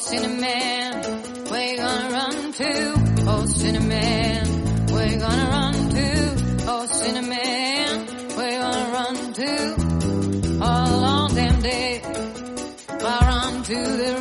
Cinnamon, where you gonna run to? Oh, gonna run to? Oh, gonna run to? All along them days, I run to the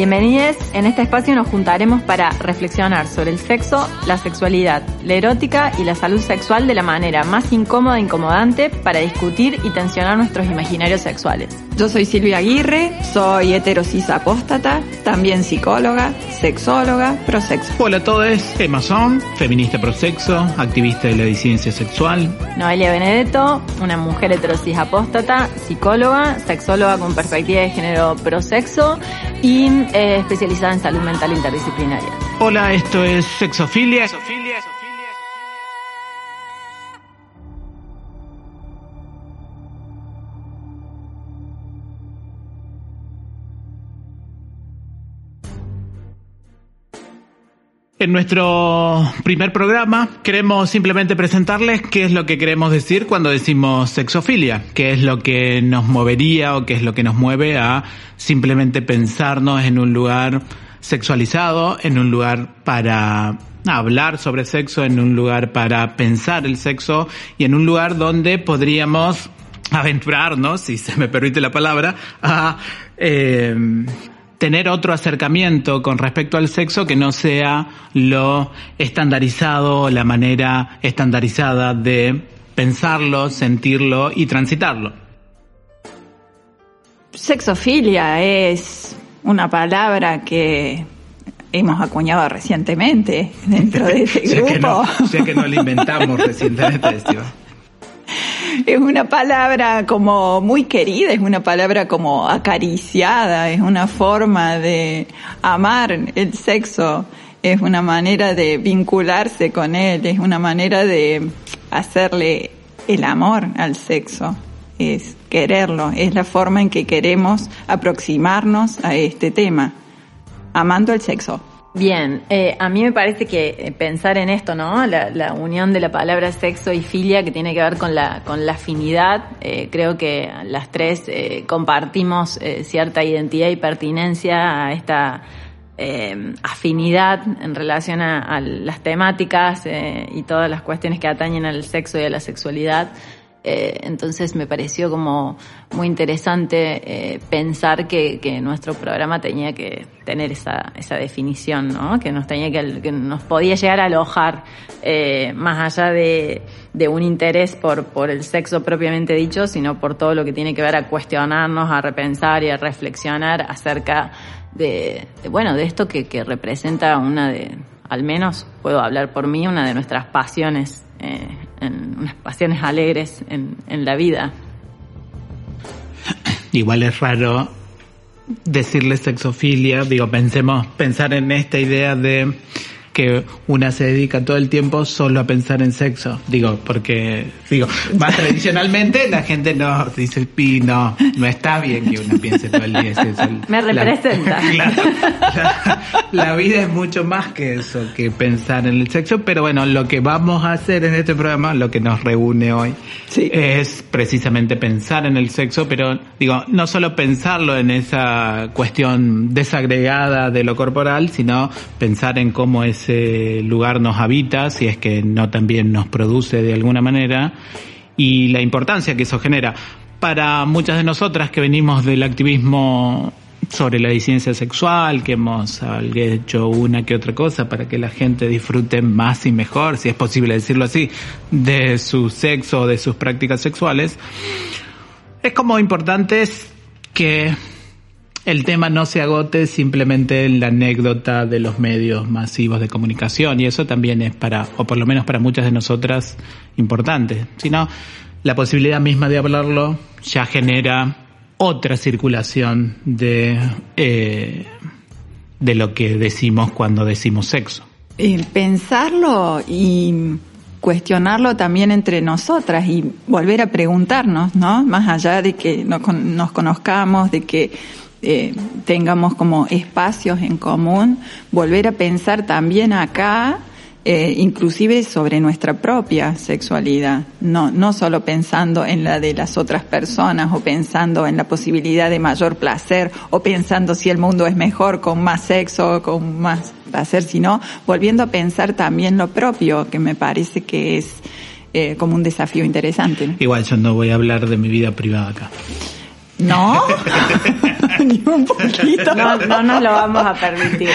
Bienvenidos, en este espacio nos juntaremos para reflexionar sobre el sexo, la sexualidad, la erótica y la salud sexual de la manera más incómoda e incomodante para discutir y tensionar nuestros imaginarios sexuales. Yo soy Silvia Aguirre, soy heterosis apóstata, también psicóloga, sexóloga, prosexo. Hola a todos, Emma Son, feminista prosexo, activista de la disidencia sexual. Noelia Benedetto, una mujer heterosis apóstata, psicóloga, sexóloga con perspectiva de género prosexo y eh, especializada en salud mental interdisciplinaria. Hola, esto es Sexofilia. En nuestro primer programa queremos simplemente presentarles qué es lo que queremos decir cuando decimos sexofilia, qué es lo que nos movería o qué es lo que nos mueve a simplemente pensarnos en un lugar sexualizado, en un lugar para hablar sobre sexo, en un lugar para pensar el sexo y en un lugar donde podríamos aventurarnos, si se me permite la palabra, a eh, tener otro acercamiento con respecto al sexo que no sea lo estandarizado, la manera estandarizada de pensarlo, sentirlo y transitarlo. Sexofilia es una palabra que hemos acuñado recientemente dentro de este Ya que no, grupo. ya que no la inventamos recientemente, Estiva. Es una palabra como muy querida, es una palabra como acariciada, es una forma de amar el sexo, es una manera de vincularse con él, es una manera de hacerle el amor al sexo, es quererlo, es la forma en que queremos aproximarnos a este tema, amando el sexo. Bien, eh, a mí me parece que eh, pensar en esto, ¿no? La, la unión de la palabra sexo y filia que tiene que ver con la, con la afinidad, eh, creo que las tres eh, compartimos eh, cierta identidad y pertinencia a esta eh, afinidad en relación a, a las temáticas eh, y todas las cuestiones que atañen al sexo y a la sexualidad. Eh, entonces me pareció como muy interesante eh, pensar que, que nuestro programa tenía que tener esa, esa definición, ¿no? Que nos tenía que, que nos podía llegar a alojar eh, más allá de, un interés por, por el sexo propiamente dicho, sino por todo lo que tiene que ver a cuestionarnos, a repensar y a reflexionar acerca de, de, bueno, de esto que, que representa una de, al menos puedo hablar por mí, una de nuestras pasiones eh, en unas pasiones alegres en, en la vida. Igual es raro decirle sexofilia, digo, pensemos, pensar en esta idea de que una se dedica todo el tiempo solo a pensar en sexo. Digo, porque, digo, más tradicionalmente la gente no dice, pi, no, no está bien que uno piense todo el día en sexo. Me La- representa. Claro, la, la vida es mucho más que eso, que pensar en el sexo, pero bueno, lo que vamos a hacer en este programa, lo que nos reúne hoy, Sí. es precisamente pensar en el sexo, pero digo, no solo pensarlo en esa cuestión desagregada de lo corporal, sino pensar en cómo ese lugar nos habita, si es que no también nos produce de alguna manera, y la importancia que eso genera. Para muchas de nosotras que venimos del activismo sobre la disidencia sexual, que hemos hecho una que otra cosa para que la gente disfrute más y mejor, si es posible decirlo así, de su sexo o de sus prácticas sexuales, es como importante que el tema no se agote simplemente en la anécdota de los medios masivos de comunicación y eso también es para, o por lo menos para muchas de nosotras, importante, sino la posibilidad misma de hablarlo ya genera otra circulación de, eh, de lo que decimos cuando decimos sexo. Pensarlo y cuestionarlo también entre nosotras y volver a preguntarnos, ¿no? Más allá de que nos conozcamos, de que eh, tengamos como espacios en común, volver a pensar también acá, eh, inclusive sobre nuestra propia sexualidad, no, no solo pensando en la de las otras personas o pensando en la posibilidad de mayor placer o pensando si el mundo es mejor con más sexo o con más placer, sino volviendo a pensar también lo propio, que me parece que es eh, como un desafío interesante. Igual yo no voy a hablar de mi vida privada acá. No, ni un poquito. No, no nos lo vamos a permitir.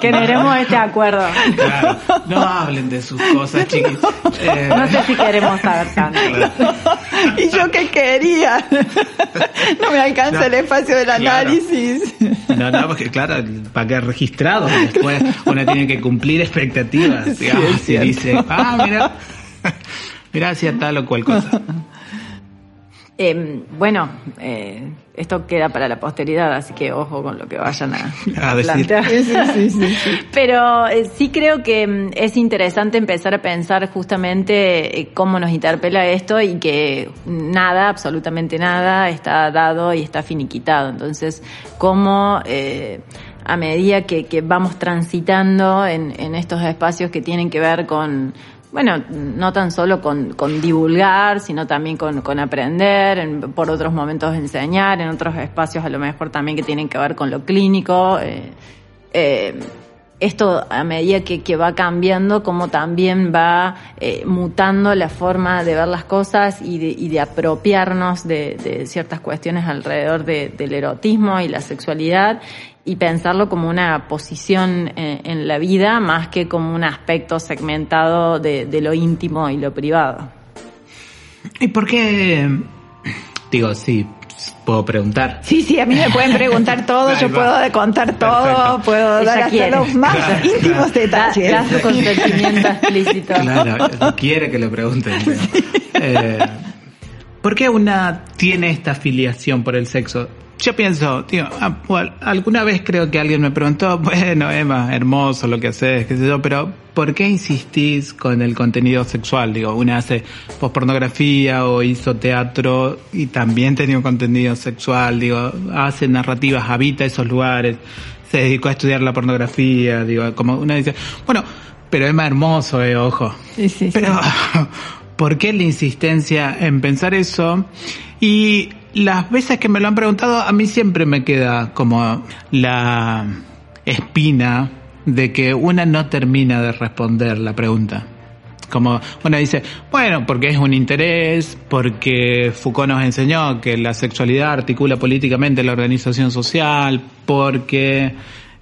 Queremos este acuerdo. Claro. No hablen de sus cosas, chiquis. Eh, no sé si queremos saber tanto. ¿Y yo qué quería? No me alcanza el espacio del análisis. No, no, porque claro, para que registrado, después uno tiene que cumplir expectativas. Digamos, y dice, ah, mira, mira, hacía tal o cual cosa. Eh, bueno, eh, esto queda para la posteridad, así que ojo con lo que vayan a, a decir. Sí, sí, sí, Pero eh, sí creo que mm, es interesante empezar a pensar justamente eh, cómo nos interpela esto y que nada, absolutamente nada, está dado y está finiquitado. Entonces, cómo eh, a medida que, que vamos transitando en, en estos espacios que tienen que ver con bueno, no tan solo con, divulgar, sino también con, aprender, en, por otros momentos enseñar, en otros espacios a lo mejor también que tienen que ver con lo clínico. Eh, eh, esto a medida que, que, va cambiando, como también va eh, mutando la forma de ver las cosas y de, y de apropiarnos de, de, ciertas cuestiones alrededor de, del erotismo y la sexualidad y pensarlo como una posición en, en, la vida más que como un aspecto segmentado de, de, lo íntimo y lo privado. ¿Y por qué? Digo, sí, puedo preguntar. Sí, sí, a mí me pueden preguntar todo, yo puedo contar todo, Perfecto. puedo Ella dar hasta quiere. los más claro. íntimos detalles. Da, da su consentimiento explícito. Claro, quiere que lo pregunten. Sí. Eh, ¿Por qué una tiene esta afiliación por el sexo? Yo pienso, tío, ah, alguna vez creo que alguien me preguntó, bueno, Emma, hermoso lo que haces, qué sé yo, pero ¿por qué insistís con el contenido sexual? Digo, una hace pospornografía o hizo teatro y también tenía un contenido sexual, digo, hace narrativas, habita esos lugares, se dedicó a estudiar la pornografía, digo, como una dice, bueno, pero Emma hermoso, eh, ojo. Sí, sí, pero, sí. ¿por qué la insistencia en pensar eso? Y las veces que me lo han preguntado, a mí siempre me queda como la espina de que una no termina de responder la pregunta. Como una dice, bueno, porque es un interés, porque Foucault nos enseñó que la sexualidad articula políticamente la organización social, porque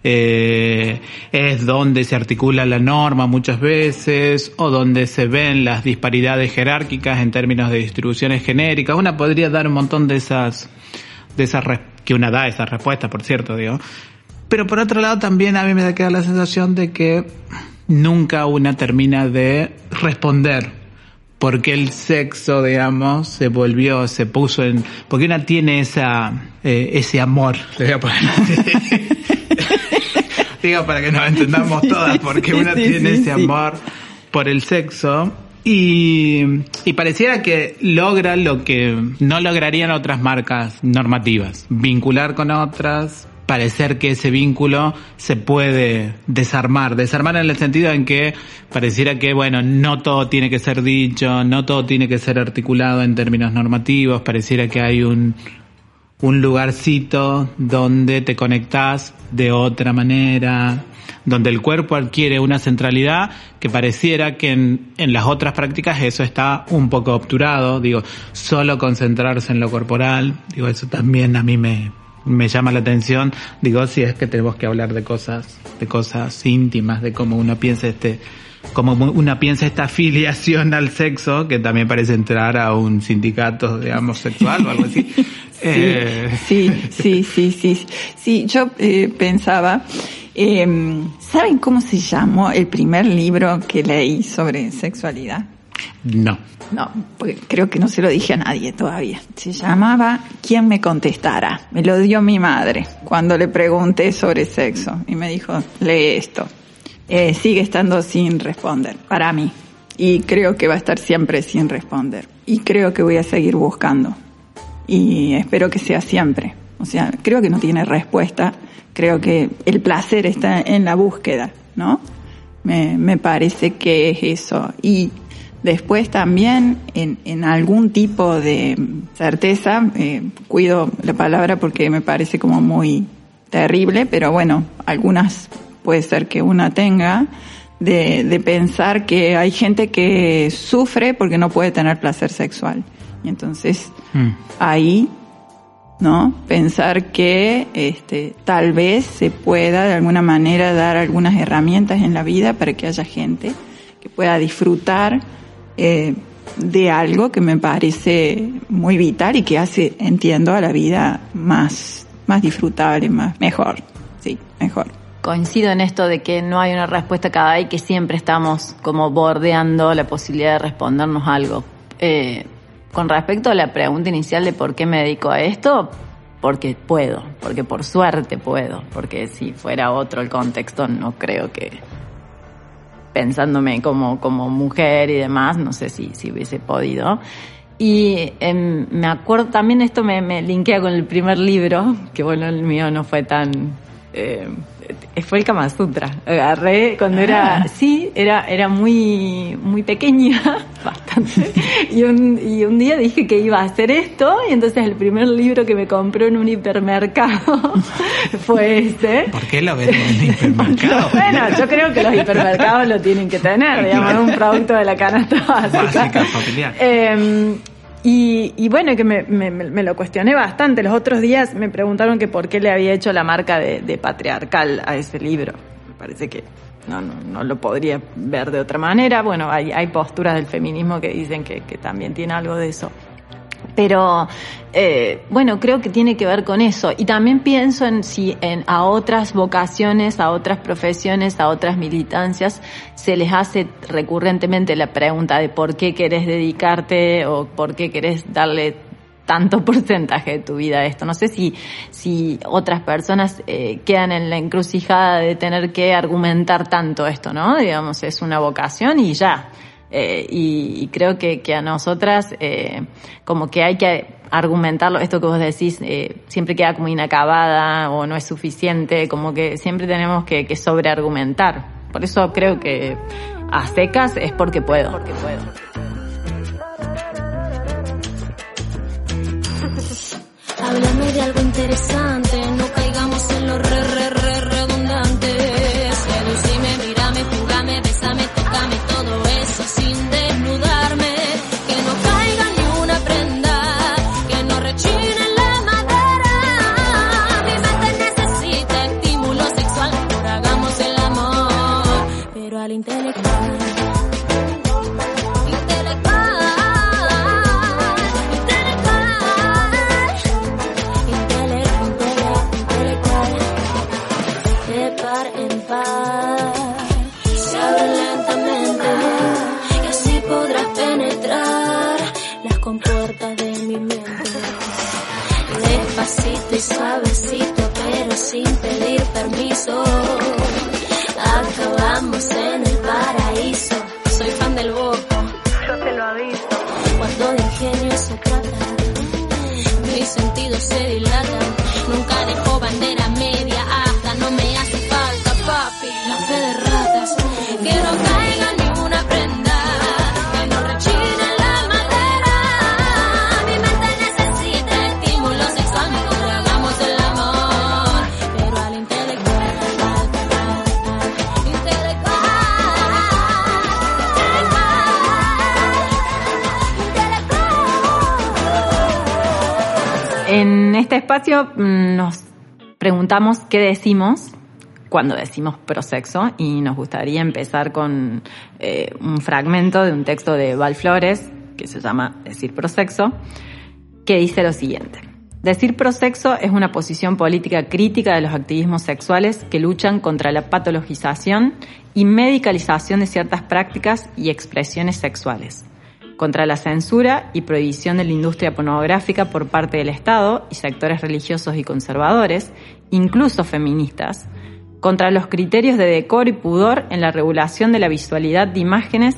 eh, es donde se articula la norma muchas veces o donde se ven las disparidades jerárquicas en términos de distribuciones genéricas. Una podría dar un montón de esas, de esas, que una da esas respuestas, por cierto, digo. Pero por otro lado también a mí me queda la sensación de que nunca una termina de responder porque el sexo, digamos, se volvió, se puso en, porque una tiene esa, eh, ese amor, le voy a poner digo para que nos entendamos todas, porque una tiene ese amor por el sexo. Y, y pareciera que logra lo que no lograrían otras marcas normativas, vincular con otras, parecer que ese vínculo se puede desarmar, desarmar en el sentido en que pareciera que, bueno, no todo tiene que ser dicho, no todo tiene que ser articulado en términos normativos, pareciera que hay un, un lugarcito donde te conectás de otra manera, donde el cuerpo adquiere una centralidad que pareciera que en, en, las otras prácticas eso está un poco obturado, digo, solo concentrarse en lo corporal, digo, eso también a mí me, me llama la atención, digo, si es que tenemos que hablar de cosas, de cosas íntimas, de cómo uno piensa este, como una piensa esta afiliación al sexo, que también parece entrar a un sindicato, digamos, sexual o algo así. Eh, Sí, sí, sí, sí. Sí, yo eh, pensaba, eh, ¿saben cómo se llamó el primer libro que leí sobre sexualidad? No. No, porque creo que no se lo dije a nadie todavía. Se llamaba ¿Quién me contestará? Me lo dio mi madre cuando le pregunté sobre sexo y me dijo, lee esto. Eh, sigue estando sin responder, para mí. Y creo que va a estar siempre sin responder. Y creo que voy a seguir buscando. Y espero que sea siempre. O sea, creo que no tiene respuesta. Creo que el placer está en la búsqueda, ¿no? Me, me parece que es eso. Y después también en, en algún tipo de certeza, eh, cuido la palabra porque me parece como muy terrible, pero bueno, algunas puede ser que una tenga, de, de pensar que hay gente que sufre porque no puede tener placer sexual. Y entonces Mm. ahí, ¿no? Pensar que este, tal vez se pueda de alguna manera dar algunas herramientas en la vida para que haya gente que pueda disfrutar eh, de algo que me parece muy vital y que hace, entiendo, a la vida más, más disfrutable, más, mejor. Sí, mejor. Coincido en esto de que no hay una respuesta cada y que siempre estamos como bordeando la posibilidad de respondernos algo. Eh, con respecto a la pregunta inicial de por qué me dedico a esto, porque puedo, porque por suerte puedo, porque si fuera otro el contexto no creo que pensándome como, como mujer y demás, no sé si, si hubiese podido. Y em, me acuerdo también esto me, me linkea con el primer libro, que bueno, el mío no fue tan... eh, fue el Kama Sutra. Agarré cuando era, sí, era, era muy, muy pequeña, bastante. Y un, y un día dije que iba a hacer esto, y entonces el primer libro que me compró en un hipermercado fue ese. ¿Por qué lo venden en el hipermercado? Bueno, yo creo que los hipermercados lo tienen que tener, digamos, un producto de la canasta básica. Básica, familiar. Eh, y, y bueno, que me, me, lo cuestioné bastante. Los otros días me preguntaron que por qué le había hecho la marca de, patriarcal a ese libro. Me parece que no, no, no lo podría ver de otra manera. Bueno, hay, hay posturas del feminismo que dicen que también tiene algo de eso. Pero eh, bueno, creo que tiene que ver con eso. Y también pienso en si en, a otras vocaciones, a otras profesiones, a otras militancias, se les hace recurrentemente la pregunta de por qué querés dedicarte o por qué querés darle tanto porcentaje de tu vida a esto. No sé si, si otras personas eh, quedan en la encrucijada de tener que argumentar tanto esto, ¿no? Digamos, es una vocación y ya. Eh, y, y, creo que, que a nosotras eh, como que hay que argumentarlo, esto que vos decís eh, siempre queda como inacabada o no es suficiente, como que siempre tenemos que, que sobreargumentar. Por eso creo que a secas es porque puedo. Porque puedo. Háblame de algo interesante, no caigamos en lo re, re, re, redundante. Seducime, mírame, jugame, besame, tocame, espacio mm, nos preguntamos qué decimos cuando decimos prosexo y nos gustaría empezar con eh, un fragmento de un texto de Val Flores que se llama Decir prosexo, que dice lo siguiente. Decir prosexo es una posición política crítica de los activismos sexuales que luchan contra la patologización y medicalización de ciertas prácticas y expresiones sexuales, contra la censura y prohibición de la industria pornográfica por parte del Estado y sectores religiosos y conservadores, incluso feministas, contra los criterios de decoro y pudor en la regulación de la visualidad de imágenes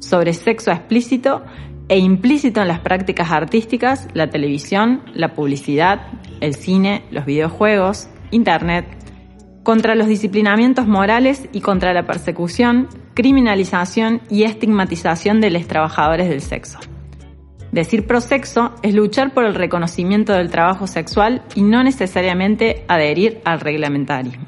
sobre sexo explícito e implícito en las prácticas artísticas, la televisión, la publicidad, el cine, los videojuegos, Internet, contra los disciplinamientos morales y contra la persecución, criminalización y estigmatización de los trabajadores del sexo. Decir prosexo es luchar por el reconocimiento del trabajo sexual y no necesariamente adherir al reglamentarismo.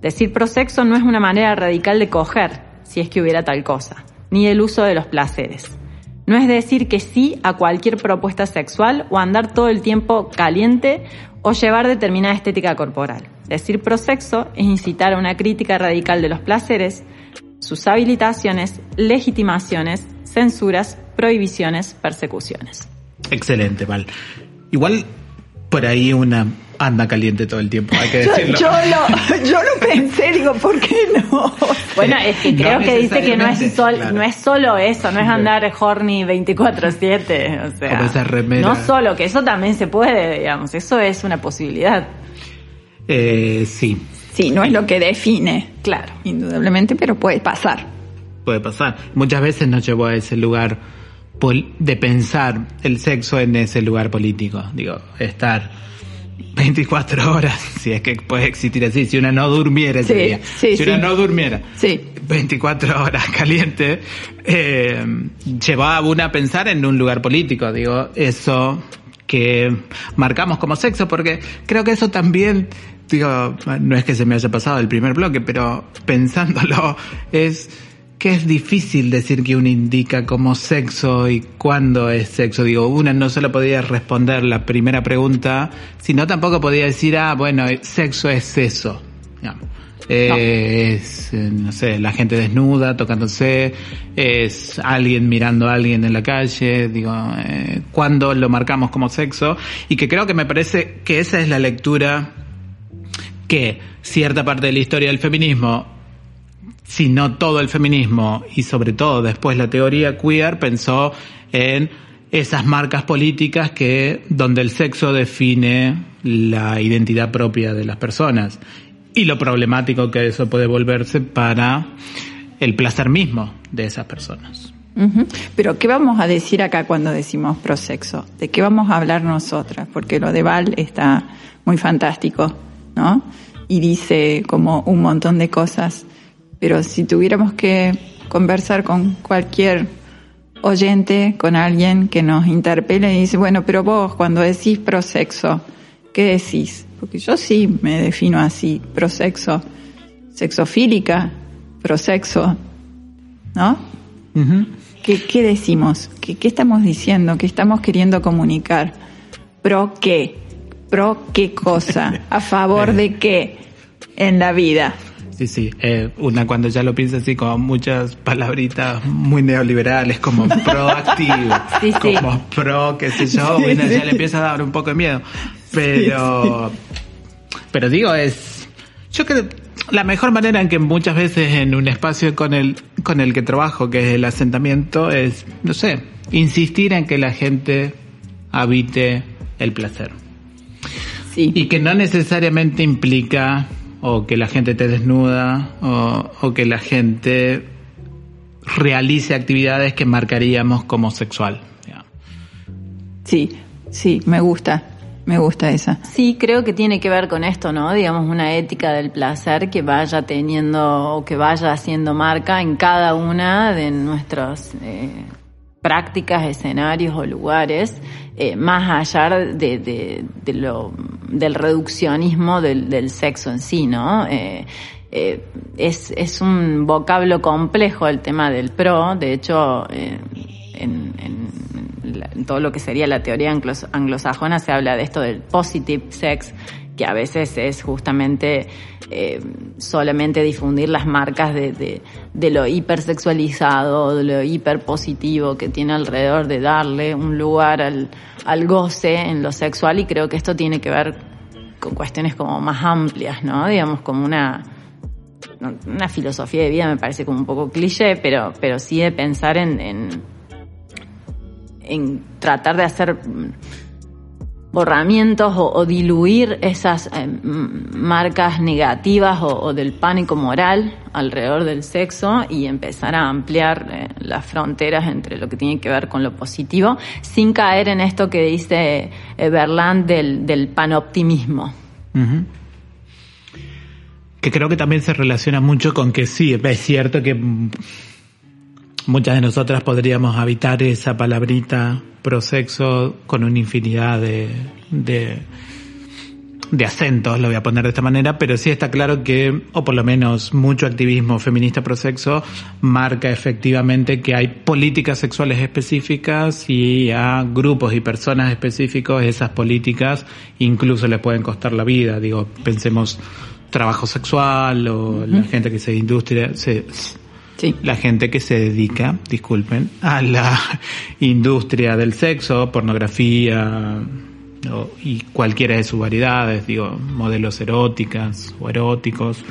Decir prosexo no es una manera radical de coger, si es que hubiera tal cosa, ni el uso de los placeres. No es decir que sí a cualquier propuesta sexual o andar todo el tiempo caliente o llevar determinada estética corporal. Decir prosexo es incitar a una crítica radical de los placeres, sus habilitaciones, legitimaciones, censuras, prohibiciones, persecuciones. Excelente, Val. Igual por ahí una anda caliente todo el tiempo, hay que decirlo. yo lo, yo lo pensé, digo, ¿por qué no? Bueno, es que No creo que dice que no es, necesariamente, sol- claro. no es solo eso, no es andar horny 24/7, o sea, esa no solo, que eso también se puede, digamos, eso es una posibilidad, Eh, sí, Sí, no es lo que define, claro. indudablemente, pero puede pasar. puede pasar. Muchas veces nos llevó a ese lugar pol- de pensar el sexo en ese lugar político. Digo, estar 24 horas, si es que puede existir así, si una no durmiera ese Sí, día. sí, si sí. una no durmiera. Sí. 24 horas caliente, eh, llevaba a una a pensar en un lugar político, digo, eso que marcamos como sexo, porque creo que eso también, digo, no es que se me haya pasado el primer bloque, pero pensándolo, es que es difícil decir que uno indica como sexo y cuándo es sexo. Digo, una no solo podía responder la primera pregunta, sino tampoco podía decir, ah, bueno, sexo es eso. Eh, Es, no sé, la gente desnuda, tocándose, es alguien mirando a alguien en la calle, digo, eh, cuándo lo marcamos como sexo, y que creo que me parece que esa es la lectura que cierta parte de la historia del feminismo, si no todo el feminismo y sobre todo después la teoría queer pensó en esas marcas políticas que donde el sexo define la identidad propia de las personas y lo problemático que eso puede volverse para el placer mismo de esas personas. Pero ¿qué vamos a decir acá cuando decimos prosexo? ¿De qué vamos a hablar nosotras? Porque lo de Val está muy fantástico, ¿no? Y dice como un montón de cosas. Pero si tuviéramos que conversar con cualquier oyente, con alguien que nos interpele y dice, bueno, pero vos cuando decís prosexo, ¿qué decís? Porque yo sí me defino así, prosexo, sexofílica, prosexo, ¿no? ¿Qué, qué decimos? ¿Qué, ¿Qué estamos diciendo? ¿Qué estamos queriendo comunicar? ¿Pro qué? ¿Pro qué cosa? ¿A favor de qué en la vida? Sí, sí, eh, una cuando ya lo piensa así con muchas palabritas muy neoliberales como proactivo, Sí, sí. como pro, qué sé yo, bueno, ya le empieza a dar un poco de miedo. Pero, pero digo, es, yo creo, la mejor manera en que muchas veces en un espacio con el, con el que trabajo, que es el asentamiento, es, no sé, insistir en que la gente habite el placer. Sí. Y que no necesariamente implica o que la gente te desnuda o, o que la gente realice actividades que marcaríamos como sexual. Sí, sí, me gusta, me gusta esa. Sí, creo que tiene que ver con esto, ¿no? Digamos, una ética del placer que vaya teniendo o que vaya haciendo marca en cada una de nuestras eh, prácticas, escenarios o lugares, eh, más allá de, de- de lo, del reduccionismo del, del sexo en sí, ¿no? Eh, eh, es, es un vocablo complejo el tema del pro, de hecho, eh, en, en la- en todo lo que sería la teoría anglos- anglosajona se habla de esto del positive sex, que a veces es justamente eh, solamente difundir las marcas de, de, de, lo hipersexualizado, de lo hiperpositivo que tiene alrededor de darle un lugar al, al goce en lo sexual y creo que esto tiene que ver con cuestiones como más amplias, ¿no? Digamos, como una, una filosofía de vida me parece como un poco cliché, pero, pero sí de pensar en, en, en tratar de hacer borramientos o, diluir esas eh, marcas negativas o, del pánico moral alrededor del sexo y empezar a ampliar eh, las fronteras entre lo que tiene que ver con lo positivo sin caer en esto que dice eh, Berland del, panoptimismo. Que creo que también se relaciona mucho con que sí, es cierto que muchas de nosotras podríamos habitar esa palabrita prosexo con una infinidad de, de, de, acentos, lo voy a poner de esta manera, pero sí está claro que, o por lo menos mucho activismo feminista prosexo, marca efectivamente que hay políticas sexuales específicas y a grupos y personas específicos esas políticas incluso les pueden costar la vida. Digo, pensemos trabajo sexual o uh -huh. la gente que se industria, se, La gente que se dedica, disculpen, a la industria del sexo, pornografía y cualquiera de sus variedades, digo, modelos eróticas o eróticos.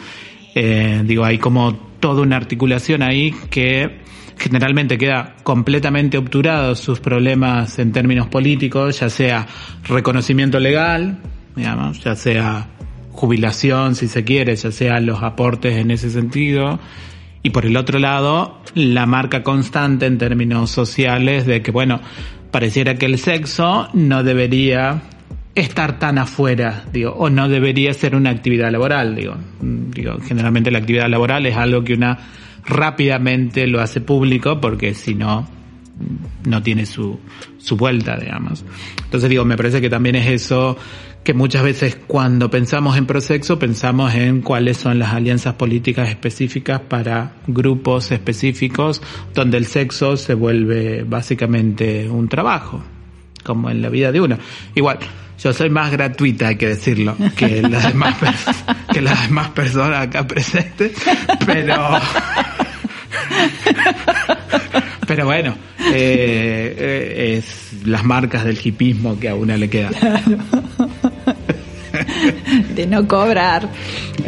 Eh, digo, hay como toda una articulación ahí que generalmente queda completamente obturado sus problemas en términos políticos, ya sea reconocimiento legal, digamos, ya sea jubilación, si se quiere, ya sea los aportes en ese sentido, y por el otro lado, la marca constante en términos sociales de que, bueno, pareciera que el sexo no debería estar tan afuera, digo, o no debería ser una actividad laboral, digo. Digo, generalmente la actividad laboral es algo que una rápidamente lo hace público porque si no, no tiene su, su vuelta, digamos. Entonces digo, me parece que también es eso que muchas veces cuando pensamos en prosexo pensamos en cuáles son las alianzas políticas específicas para grupos específicos donde el sexo se vuelve básicamente un trabajo, como en la vida de uno. Igual, yo soy más gratuita, hay que decirlo, que las demás, que las demás personas acá presentes, pero... Pero bueno, eh, eh, es las marcas del hipismo que a una le. Claro. De no cobrar.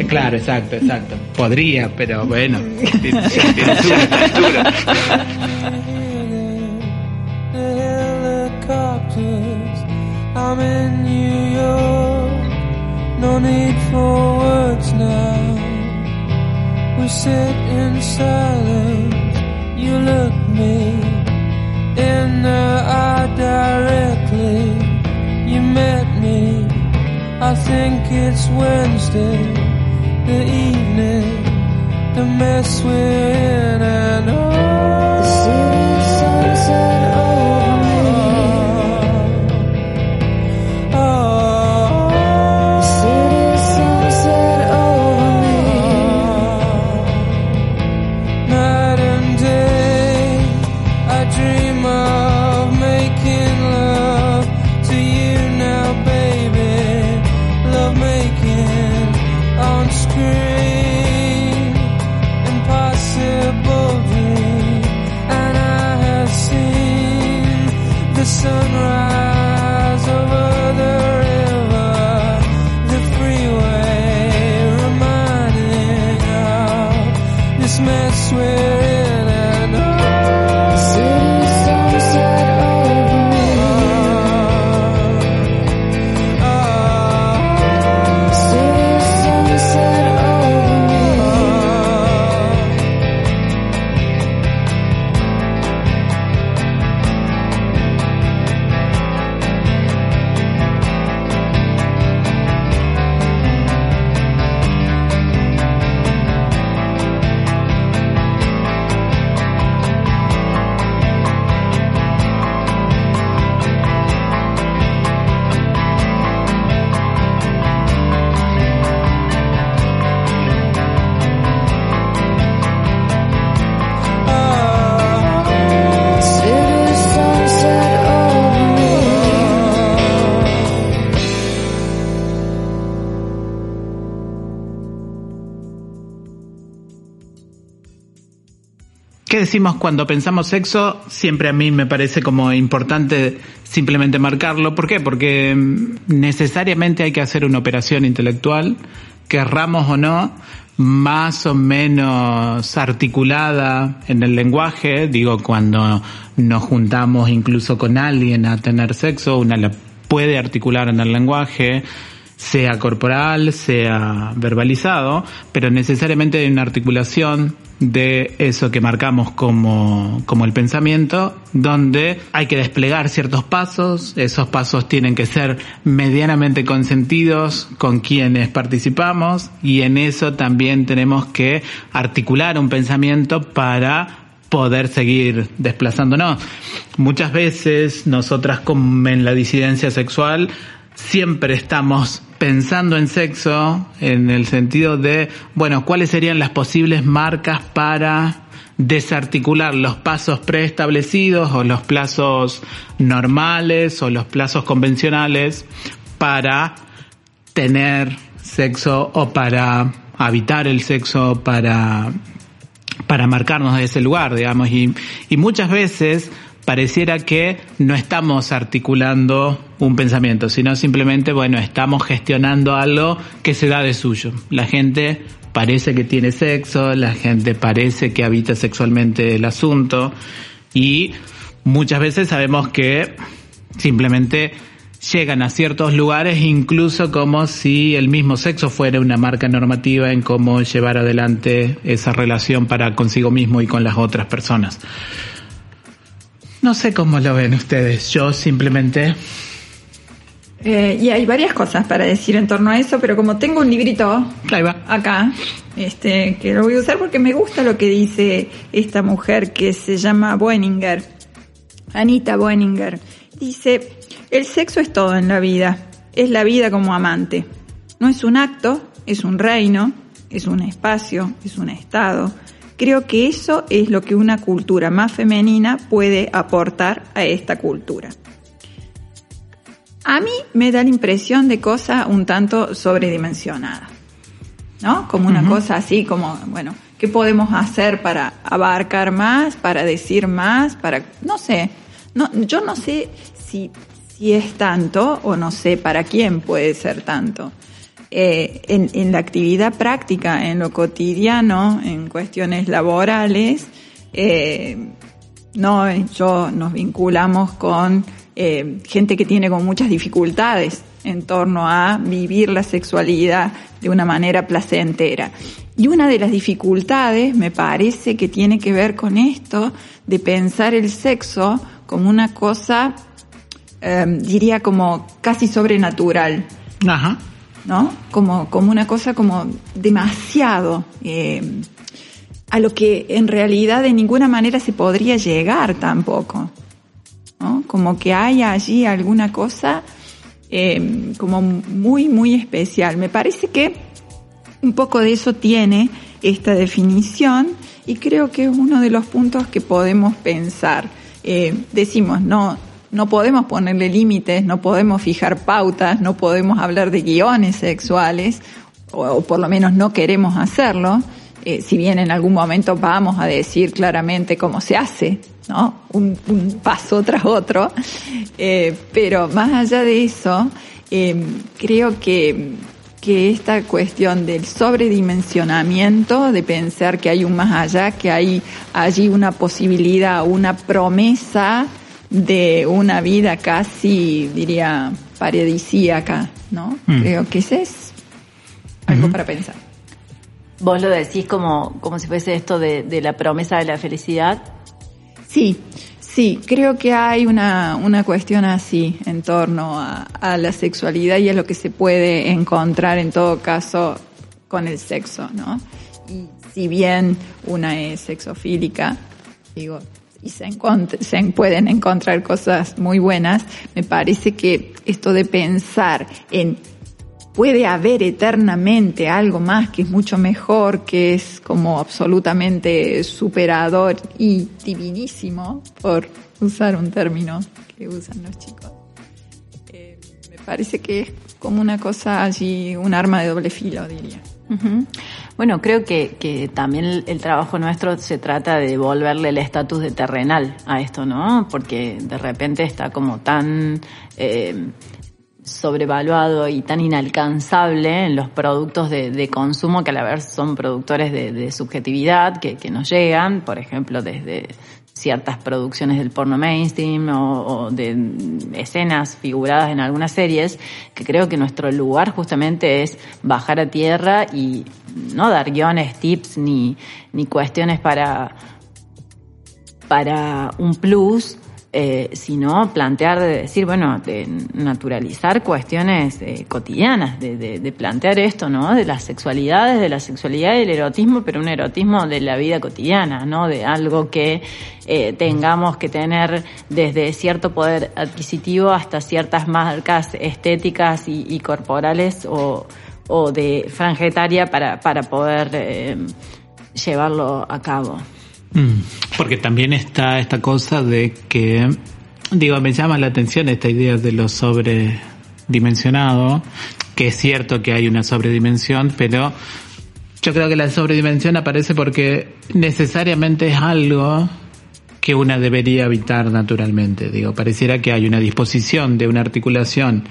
Claro, exacto, exacto. Podría, pero bueno, tiene, tiene su textura. I'm in New York, no need for words now. We sit in silence, you look me in the eye directly. You met me, I think it's Wednesday, the evening, the mess we're in, and oh, cuando pensamos sexo? Siempre a mí me parece como importante simplemente marcarlo. ¿Por qué? Porque mm, necesariamente hay que hacer una operación intelectual, querramos o no, más o menos articulada en el lenguaje. Digo, cuando nos juntamos incluso con alguien a tener sexo, una la puede articular en el lenguaje sea corporal, sea verbalizado, pero necesariamente hay una articulación de eso que marcamos como, como el pensamiento, donde hay que desplegar ciertos pasos, esos pasos tienen que ser medianamente consentidos con quienes participamos y en eso también tenemos que articular un pensamiento para poder seguir desplazándonos. Muchas veces nosotras como en la disidencia sexual siempre estamos pensando en sexo en el sentido de, bueno, cuáles serían las posibles marcas para desarticular los pasos preestablecidos o los plazos normales o los plazos convencionales para tener sexo o para habitar el sexo, para, para marcarnos de ese lugar, digamos. Y, y muchas veces pareciera que no estamos articulando un pensamiento, sino simplemente, bueno, estamos gestionando algo que se da de suyo. La gente parece que tiene sexo, la gente parece que habita sexualmente el asunto y muchas veces sabemos que simplemente llegan a ciertos lugares incluso como si el mismo sexo fuera una marca normativa en cómo llevar adelante esa relación para consigo mismo y con las otras personas. No sé cómo lo ven ustedes, yo simplemente... Eh, y hay varias cosas para decir en torno a eso, pero como tengo un librito acá, este, que lo voy a usar porque me gusta lo que dice esta mujer que se llama Boeninger, Anita Boeninger. Dice, el sexo es todo en la vida, es la vida como amante. No es un acto, es un reino, es un espacio, es un estado. Creo que eso es lo que una cultura más femenina puede aportar a esta cultura. A mí me da la impresión de cosa un tanto sobredimensionada, ¿no? Como una cosa así, como, bueno, ¿qué podemos hacer para abarcar más, para decir más, para, no sé, no, yo no sé si, si es tanto o no sé para quién puede ser tanto. Eh, en, la actividad práctica, en lo cotidiano, en cuestiones laborales, eh, no, yo nos vinculamos con eh, gente que tiene con muchas dificultades en torno a vivir la sexualidad de una manera placentera. Y una de las dificultades me parece que tiene que ver con esto de pensar el sexo como una cosa, eh, diría como casi sobrenatural. Ajá. ¿No? Como, como una cosa como demasiado eh, a lo que en realidad de ninguna manera se podría llegar tampoco, ¿no? Como que hay allí alguna cosa eh, como muy, muy especial. Me parece que un poco de eso tiene esta definición y creo que es uno de los puntos que podemos pensar. Eh, decimos, no, no podemos ponerle límites, no podemos fijar pautas, no podemos hablar de guiones sexuales, o, o por lo menos no queremos hacerlo, eh, si bien en algún momento vamos a decir claramente cómo se hace, ¿no? Un, paso tras otro, eh, pero más allá de eso, eh, creo que, que esta cuestión del sobredimensionamiento, de pensar que hay un más allá, que hay allí una posibilidad, una promesa de una vida casi, diría, paradisíaca, ¿no? Mm. Creo que ese es algo para pensar. Vos lo decís como, como si fuese esto de, de la promesa de la felicidad. Sí, sí, creo que hay una, una cuestión así en torno a, a la sexualidad y a lo que se puede encontrar en todo caso con el sexo, ¿no? Y si bien una es sexofílica, digo, y se, se pueden encontrar cosas muy buenas, me parece que esto de pensar en puede haber eternamente algo más que es mucho mejor, que es como absolutamente superador y divinísimo, por usar un término que usan los chicos. Eh, me parece que es como una cosa allí, un arma de doble filo, diría. Bueno, creo que, también el, trabajo nuestro se trata de devolverle el estatus de terrenal a esto, ¿no? Porque de repente está como tan eh, sobrevaluado y tan inalcanzable en los productos de, consumo que a la vez son productores de, de subjetividad que, que nos llegan, por ejemplo, desde ciertas producciones del porno mainstream o, de escenas figuradas en algunas series, que creo que nuestro lugar justamente es bajar a tierra y no dar guiones, tips ni, ni cuestiones para, para un plus, eh, sino plantear de decir, bueno, de naturalizar cuestiones eh, cotidianas, de, de, de plantear esto, ¿no? De las sexualidades, de la sexualidad y el erotismo, pero un erotismo de la vida cotidiana, ¿no? De algo que eh, tengamos que tener desde cierto poder adquisitivo hasta ciertas marcas estéticas y, y corporales o, o de franja etaria para, para poder eh, llevarlo a cabo. Mm, Porque también está esta cosa de que, digo, me llama la atención esta idea de lo sobredimensionado, que es cierto que hay una sobredimensión, pero yo creo que la sobredimensión aparece porque necesariamente es algo que una debería evitar naturalmente. Digo, pareciera que hay una disposición de una articulación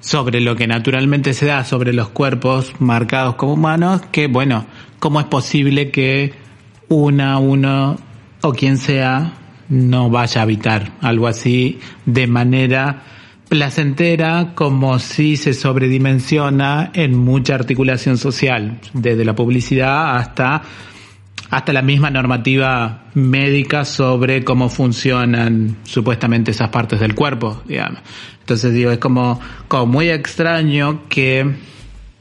sobre lo que naturalmente se da sobre los cuerpos marcados como humanos, que bueno, ¿cómo es posible que una, uno o quien sea no vaya a habitar algo así de manera placentera como si se sobredimensiona en mucha articulación social, desde la publicidad hasta hasta la misma normativa médica sobre cómo funcionan supuestamente esas partes del cuerpo, digamos. Entonces digo, es como, como muy extraño que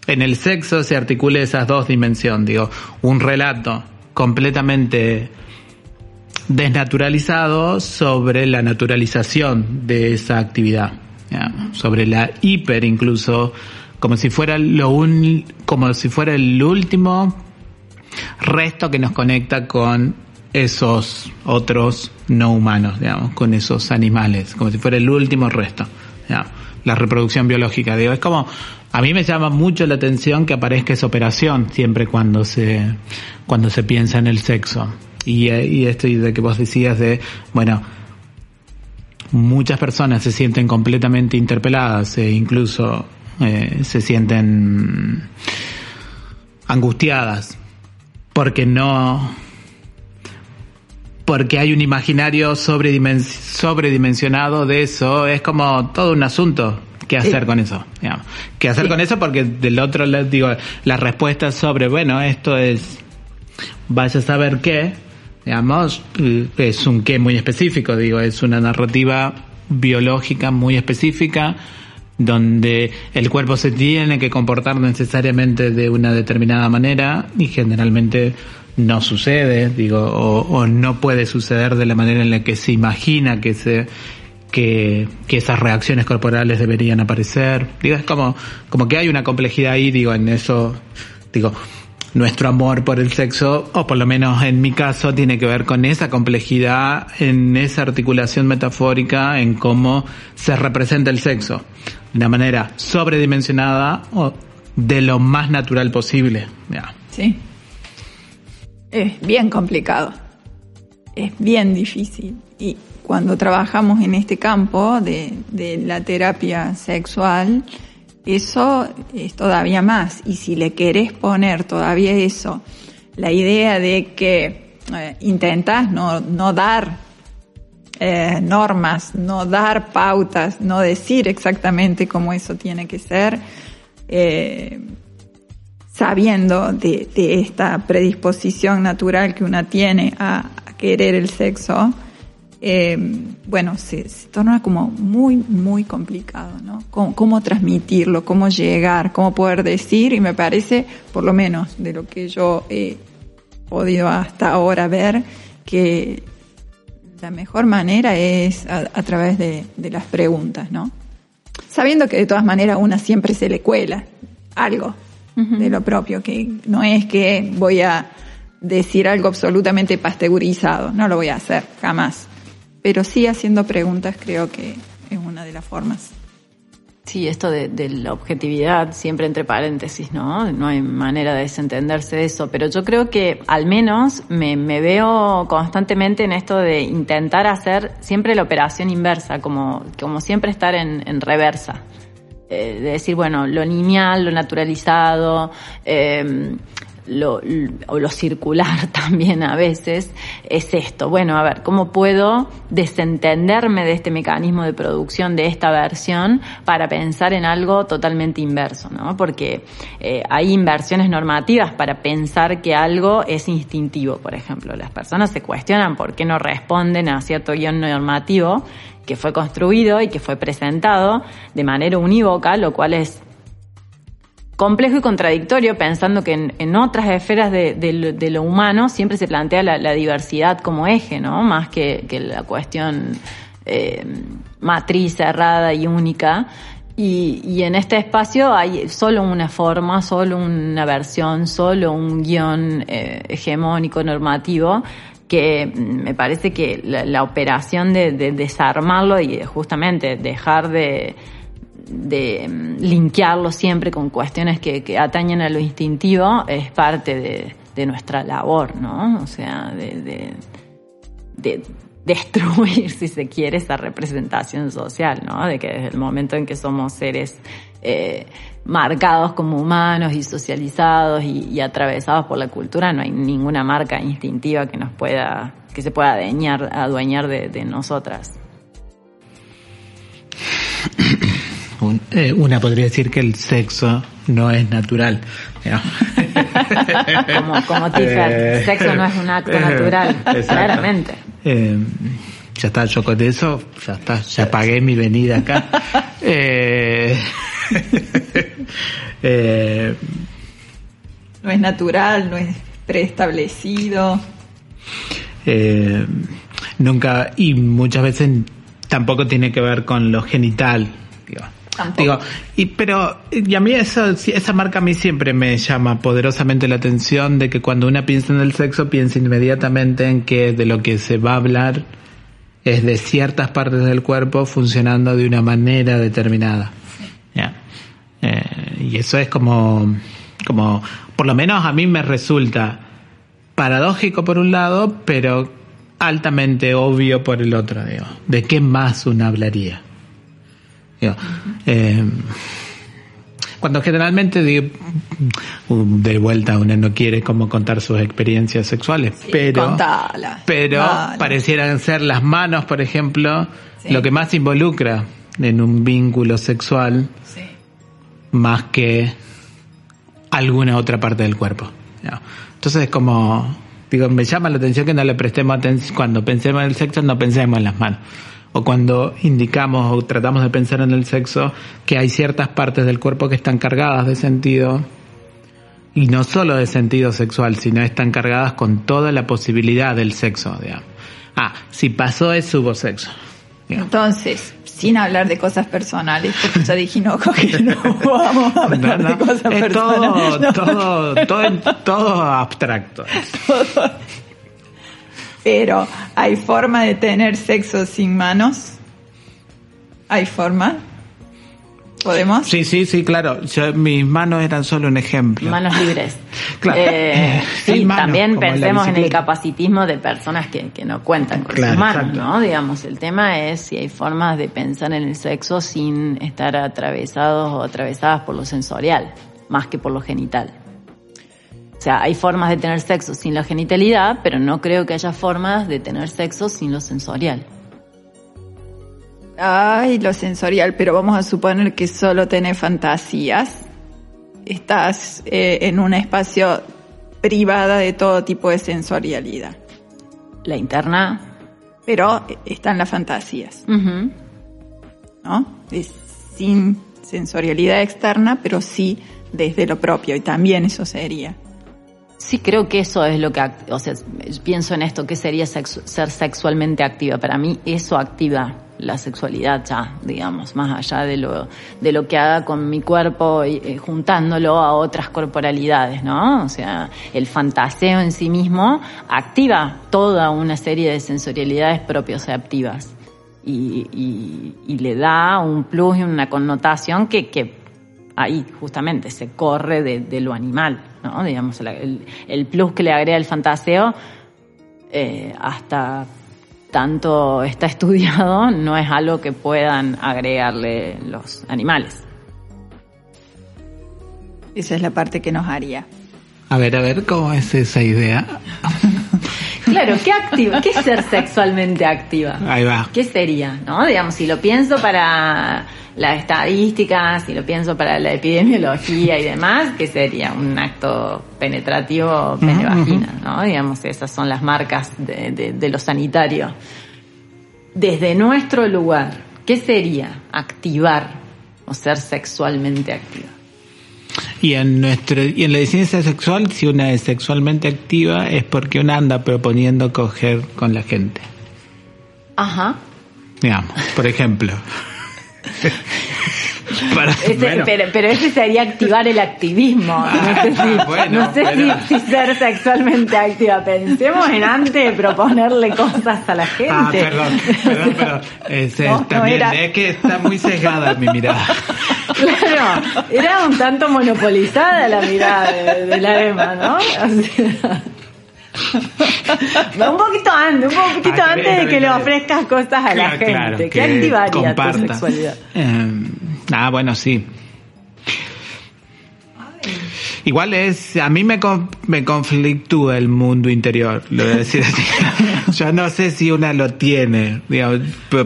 en el sexo se articule esas dos dimensiones, digo, un relato completamente desnaturalizado sobre la naturalización de esa actividad, digamos, sobre la hiper incluso, como si fuera lo un, como si fuera el último resto que nos conecta con esos otros no humanos, digamos, con esos animales, como si fuera el último resto, digamos, la reproducción biológica. Digo, es como, a mí me llama mucho la atención que aparezca esa operación siempre cuando se, cuando se piensa en el sexo. Y, eh, y esto de que vos decías de, bueno, muchas personas se sienten completamente interpeladas e incluso eh, se sienten angustiadas porque no porque hay un imaginario sobredimen- sobredimensionado de eso es como todo un asunto qué hacer Sí. con eso digamos. qué hacer Sí. con eso porque del otro lado digo la respuesta sobre bueno esto es vaya a saber qué digamos eh, es un qué muy específico digo es una narrativa biológica muy específica donde el cuerpo se tiene que comportar necesariamente de una determinada manera y generalmente no sucede, digo, o, o no puede suceder de la manera en la que se imagina que se que, que esas reacciones corporales deberían aparecer. Digo, es como, como que hay una complejidad ahí, digo, en eso, digo, nuestro amor por el sexo, o por lo menos en mi caso, tiene que ver con esa complejidad, en esa articulación metafórica, en cómo se representa el sexo, de una manera sobredimensionada o de lo más natural posible. Ya. Sí. Es bien complicado. Es bien difícil. Y cuando trabajamos en este campo de, la terapia sexual, eso es todavía más. Y si le querés poner todavía eso, la idea de que eh, intentás no, dar eh, normas, no dar pautas, no decir exactamente cómo eso tiene que ser, eh, sabiendo de, esta predisposición natural que una tiene a querer el sexo, eh, bueno, se, se torna como muy, muy complicado, ¿no? Cómo, cómo transmitirlo, cómo llegar, cómo poder decir, y me parece, por lo menos de lo que yo he podido hasta ahora ver, que la mejor manera es a, a través de, de las preguntas, ¿no? Sabiendo que de todas maneras a una siempre se le cuela algo de lo propio, que no es que voy a decir algo absolutamente pasteurizado, no lo voy a hacer, jamás. Pero sí haciendo preguntas creo que es una de las formas. Sí, esto de, de, la objetividad, siempre entre paréntesis, ¿no? No hay manera de desentenderse de eso, pero yo creo que al menos me, veo constantemente en esto de intentar hacer siempre la operación inversa, como, como siempre estar en, en reversa. Eh, de decir, bueno, lo lineal, lo naturalizado, eh, lo, o lo circular también a veces, es esto. Bueno, a ver, ¿cómo puedo desentenderme de este mecanismo de producción de esta versión para pensar en algo totalmente inverso, ¿no? Porque eh, hay inversiones normativas para pensar que algo es instintivo, por ejemplo. Las personas se cuestionan por qué no responden a cierto guion normativo que fue construido y que fue presentado de manera unívoca, lo cual es complejo y contradictorio pensando que en, otras esferas de, lo, humano siempre se plantea la, diversidad como eje, ¿no? Más que, la cuestión eh, matriz cerrada y única. Y, en este espacio hay solo una forma, solo una versión, solo un guion eh, hegemónico normativo que me parece que la, operación de, de, desarmarlo y justamente dejar de, de linkearlo siempre con cuestiones que, atañen a lo instintivo es parte de, nuestra labor, ¿no? O sea, de, de, de, destruir, si se quiere, esa representación social, ¿no? De que desde el momento en que somos seres eh, marcados como humanos y socializados y, atravesados por la cultura, no hay ninguna marca instintiva que nos pueda, que se pueda adueñar, adueñar de nosotras. Eh, una podría decir que el sexo no es natural. como, como Tiffer, eh, sexo no es un acto natural, exacto. claramente. Eh, ya está, yo con eso, ya está, ya pagué mi venida acá. eh, eh, no es natural, no es preestablecido. Eh, nunca, y muchas veces tampoco tiene que ver con lo genital. Digo, Tampoco. Digo, y pero y a mí eso, esa marca a mí siempre me llama poderosamente la atención de que cuando una piensa en el sexo piensa inmediatamente en que de lo que se va a hablar es de ciertas partes del cuerpo funcionando de una manera determinada. Yeah. Eh, y eso es como, como, por lo menos a mí me resulta paradójico por un lado, pero altamente obvio por el otro, digo. ¿De qué más uno hablaría? Eh, cuando generalmente digo, de vuelta uno no quiere como contar sus experiencias sexuales, Sí, pero contala, pero dale. parecieran ser las manos, por ejemplo, Sí. lo que más involucra en un vínculo sexual Sí. más que alguna otra parte del cuerpo. ¿no? Entonces es como, digo, me llama la atención que no le prestemos atención, cuando pensemos en el sexo no pensemos en las manos. O cuando indicamos o tratamos de pensar en el sexo que hay ciertas partes del cuerpo que están cargadas de sentido, y no solo de sentido sexual, sino están cargadas con toda la posibilidad del sexo, digamos. Ah, si pasó eso hubo sexo. digamos. Entonces, sin hablar de cosas personales, porque ya dijimos que no vamos a hablar No, no, de cosas es todo, personales. No. todo, todo, todo abstracto. Pero, ¿hay forma de tener sexo sin manos? ¿Hay forma? ¿Podemos? Sí, sí, sí, claro. Yo- mis manos eran solo un ejemplo. Manos libres. Claro. Eh, sí, manos, también pensemos en el capacitismo de personas que, que no cuentan con Claro, sus manos, exacto. ¿no? Digamos, el tema es si hay formas de pensar en el sexo sin estar atravesados o atravesadas por lo sensorial, más que por lo genital. O sea, hay formas de tener sexo sin la genitalidad, pero no creo que haya formas de tener sexo sin lo sensorial. Ay, lo sensorial, pero vamos a suponer que solo tenés fantasías. Estás eh, en un espacio privada de todo tipo de sensorialidad. La interna, Pero eh, están las fantasías, ¿no? Es sin sensorialidad externa, pero sí desde lo propio. Y también eso sería. Sí, creo que eso es lo que, o sea, pienso en esto, ¿qué sería ser sexualmente activa? Para mí eso activa la sexualidad ya, digamos, más allá de lo, de lo que haga con mi cuerpo eh, juntándolo a otras corporalidades, ¿no? O sea, el fantaseo en sí mismo activa toda una serie de sensorialidades propioceptivas. y, y- y le da un plus y una connotación que, que ahí justamente se corre de, de lo animal, ¿no? Digamos, el plus que le agrega el fantaseo eh, hasta tanto está estudiado, no es algo que puedan agregarle los animales. Esa es la parte que nos haría. A ver, a ver, ¿cómo es esa idea? Claro, ¿qué activa? ¿Qué es ser sexualmente activa? Ahí va. ¿Qué sería? ¿No? Digamos, si lo pienso para las estadísticas, si lo pienso para la epidemiología y demás, ¿qué sería? Un acto penetrativo pene-vagina, ¿no? Digamos, esas son las marcas de, de- de lo sanitario. Desde nuestro lugar, ¿qué sería activar o ser sexualmente activa? Y en nuestro y en la ciencia sexual, si una es sexualmente activa es porque una anda proponiendo coger con la gente. Ajá. Digamos, por ejemplo. Para- Ese- bueno, pero, pero ese sería activar el activismo. No sé, si, Ah, bueno, no sé pero- si, si ser sexualmente activa. Pensemos en antes de proponerle cosas a la gente. Ah, perdón, perdón, perdón. Es, es No, no también, era- es que está muy sesgada mi mirada. Claro, era un tanto monopolizada la mirada de, de la Emma, ¿no? O sea, un poquito antes, un poquito Ah, antes de que le ofrezcas cosas a la gente. claro, ¿Qué que activaría tu comparta. sexualidad? Eh, ah, bueno, sí. Igual es, a mí me, me conflictúa el mundo interior, lo voy a decir así. Yo no sé si una lo tiene, digamos,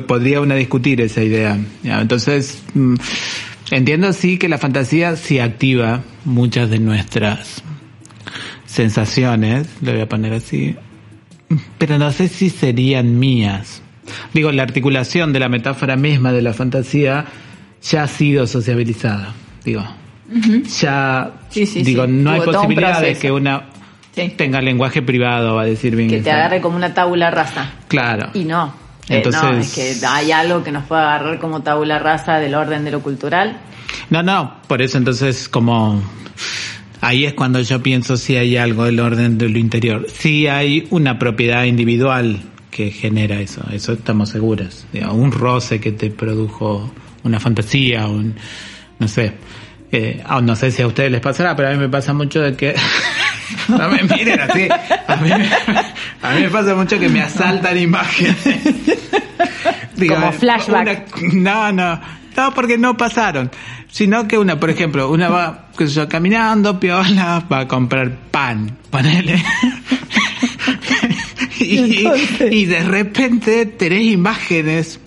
podría una discutir esa idea. Entonces, mm, entiendo sí que la fantasía sí activa muchas de nuestras sensaciones, lo voy a poner así, pero no sé si serían mías. Digo, la articulación de la metáfora misma de la fantasía ya ha sido sociabilizada. Digo, ya, Sí, sí, digo, sí. no hay un posibilidad de que una tenga lenguaje privado, va a decir bien. Que te agarre como una tabula rasa. Claro. Y no. Eh, Entonces- no, es que hay algo que nos puede agarrar como tabula rasa del orden de lo cultural. No, no, por eso entonces como ahí es cuando yo pienso si hay algo del orden de lo interior. Si hay una propiedad individual que genera eso, eso estamos seguros. Digo, un roce que te produjo una fantasía, un no sé. Eh, ah, no sé si a ustedes les pasará, pero a mí me pasa mucho de que no me miren así. A mí, me- a mí me pasa mucho que me asaltan imágenes. Digo, Como flashback. una- no, no, no, porque no pasaron. Sino que una, por ejemplo, una va, qué sé yo, caminando, piola, va a comprar pan, ponele. y, y de repente tenés imágenes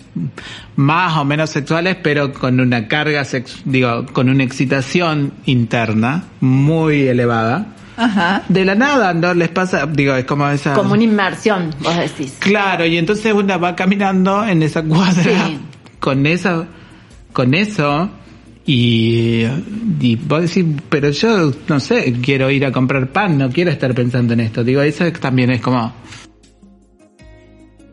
más o menos sexuales, pero con una carga, sex, digo, con una excitación interna muy elevada. Ajá. De la nada, ¿no les pasa? Digo, es como esa... Como una inmersión, vos decís. Claro, y entonces una va caminando en esa cuadra Sí. con esa, con eso y, y vos decís, pero yo no sé, quiero ir a comprar pan, no quiero estar pensando en esto. Digo, eso también es como,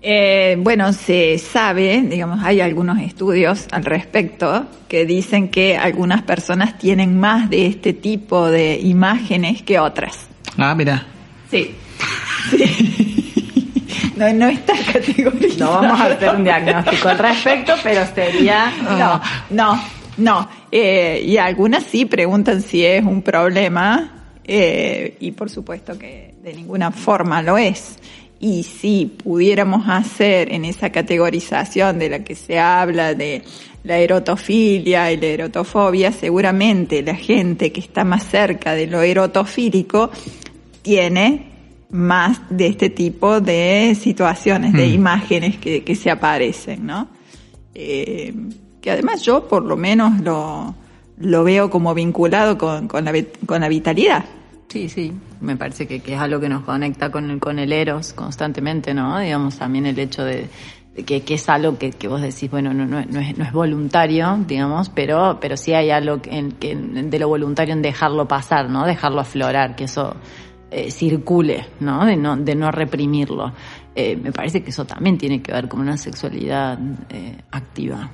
Eh, bueno, se sabe, digamos, hay algunos estudios al respecto que dicen que algunas personas tienen más de este tipo de imágenes que otras. ah, mira, Sí. No, no está categorizado. No vamos a hacer un diagnóstico al respecto, pero sería... No, no, no. Eh, y algunas sí preguntan si es un problema eh, y por supuesto que de ninguna forma lo es. Y si pudiéramos hacer en esa categorización de la que se habla de la erotofilia y la erotofobia, seguramente la gente que está más cerca de lo erotofílico tiene más de este tipo de situaciones, de Mm. imágenes que, que se aparecen, ¿no? Eh, que además yo por lo menos lo, lo veo como vinculado con, con, la, con la vitalidad. Sí, sí, me parece que, que es algo que nos conecta con el, con el Eros constantemente, ¿no? Digamos, también el hecho de, que, que es algo que, que vos decís, bueno, no, no, no, es, no es voluntario, digamos, pero, pero sí hay algo que, de lo voluntario en dejarlo pasar, ¿no? Dejarlo aflorar, que eso eh, circule, ¿no? De no, de no reprimirlo. Eh, me parece que eso también tiene que ver con una sexualidad eh, activa.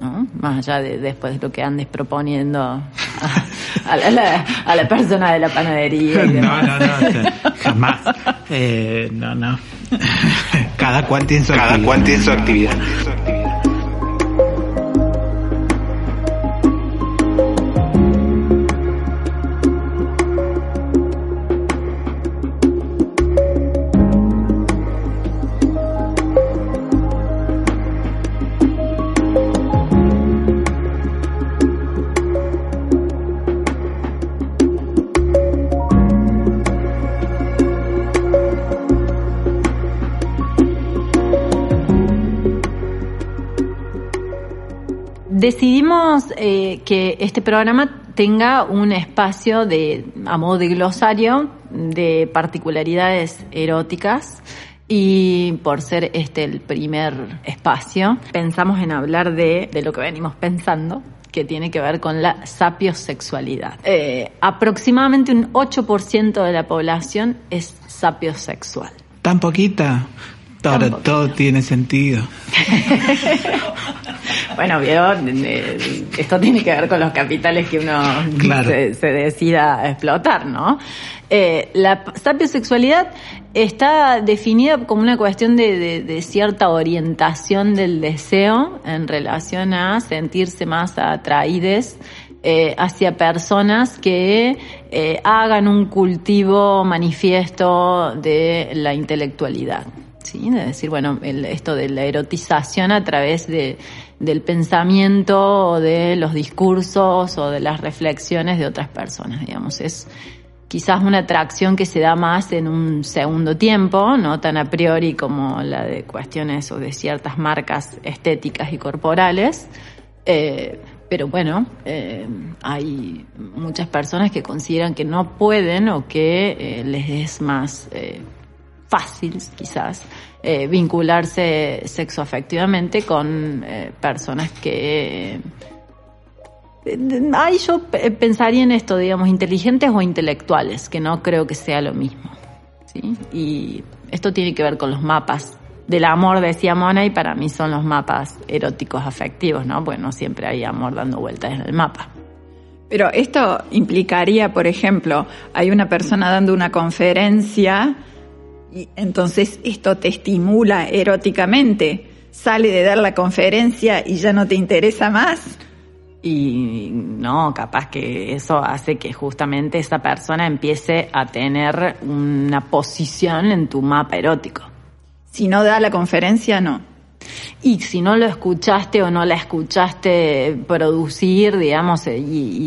¿No? Más allá de después de lo que andes proponiendo a, a la, a la- a la persona de la panadería. y no, demás. no, no, jamás. Eh, no, no. Cada cual tiene su Cada actividad. cual tiene su actividad. Decidimos eh, que este programa tenga un espacio de, a modo de glosario de particularidades eróticas y por ser este el primer espacio, pensamos en hablar de, de lo que venimos pensando, que tiene que ver con la sapiosexualidad. Eh, aproximadamente un 8% de la población es sapiosexual. Tan poquita. Ahora todo tiene sentido. Bueno, vieron, Eh, esto tiene que ver con los capitales que uno Claro. se, se decida explotar, ¿no? Eh, la sapiosexualidad está definida como una cuestión de, de- de cierta orientación del deseo en relación a sentirse más atraídes eh, hacia personas que eh, hagan un cultivo manifiesto de la intelectualidad. De decir, bueno, esto de la erotización a través de, del pensamiento o de los discursos o de las reflexiones de otras personas, digamos. Es quizás una atracción que se da más en un segundo tiempo, no tan a priori como la de cuestiones o de ciertas marcas estéticas y corporales. Eh, pero bueno, eh, hay muchas personas que consideran que no pueden o que eh, les es más fácil, quizás, eh, vincularse sexoafectivamente con eh, personas que... eh, Ahí yo pe- pensaría en esto, digamos, inteligentes o intelectuales, que no creo que sea lo mismo. Y esto tiene que ver con los mapas del amor, decía Mona, y para mí son los mapas eróticos afectivos, ¿no? Bueno, siempre hay amor dando vueltas en el mapa. Pero esto implicaría, por ejemplo, hay una persona dando una conferencia y entonces esto te estimula eróticamente. Sale de dar la conferencia y ya no te interesa más. Y no, capaz que eso hace que justamente esa persona empiece a tener una posición en tu mapa erótico. Si no da la conferencia, no. Y si no lo escuchaste o no la escuchaste producir, digamos, eh, y,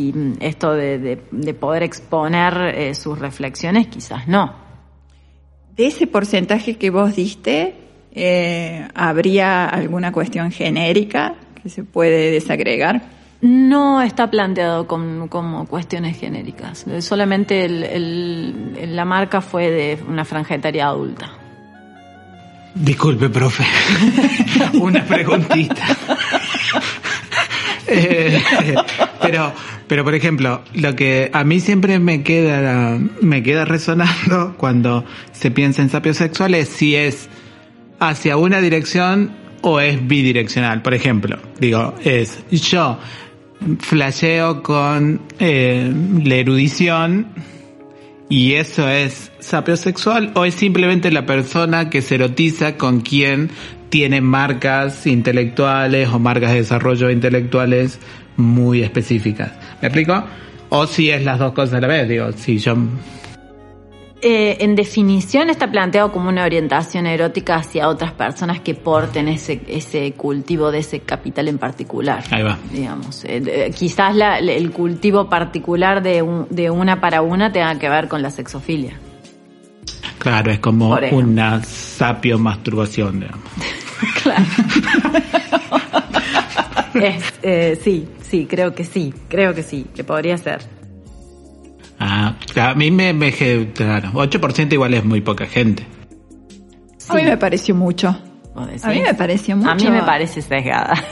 y esto de, de- de poder exponer eh, sus reflexiones, quizás no. De ese porcentaje que vos diste, eh, ¿habría alguna cuestión genérica que se puede desagregar? No está planteado con- como cuestiones genéricas. Solamente el- el- la marca fue de una franja etaria adulta. Disculpe, profe. Una preguntita. Pero, pero por ejemplo, lo que a mí siempre me queda, me queda resonando cuando se piensa en sapiosexual es si es hacia una dirección o es bidireccional. Por ejemplo, digo, es yo flasheo con eh, la erudición y eso es sapiosexual o es simplemente la persona que se erotiza con quien tiene marcas intelectuales o marcas de desarrollo intelectuales muy específicas. ¿Me explico? O si es las dos cosas a la vez, digo, si yo Eh, en definición está planteado como una orientación erótica hacia otras personas que porten ese, ese cultivo de ese capital en particular. Ahí va. Digamos, Eh, quizás la- el cultivo particular de, un- de una para una tenga que ver con la sexofilia. Claro, es como una sapio masturbación, digamos. Claro. Es, eh, sí, sí, creo que sí, creo que sí, que podría ser. Ah, a mí me, me claro, 8% igual es muy poca gente. A mí me pareció mucho. A mí me pareció mucho. A mí me parece sesgada.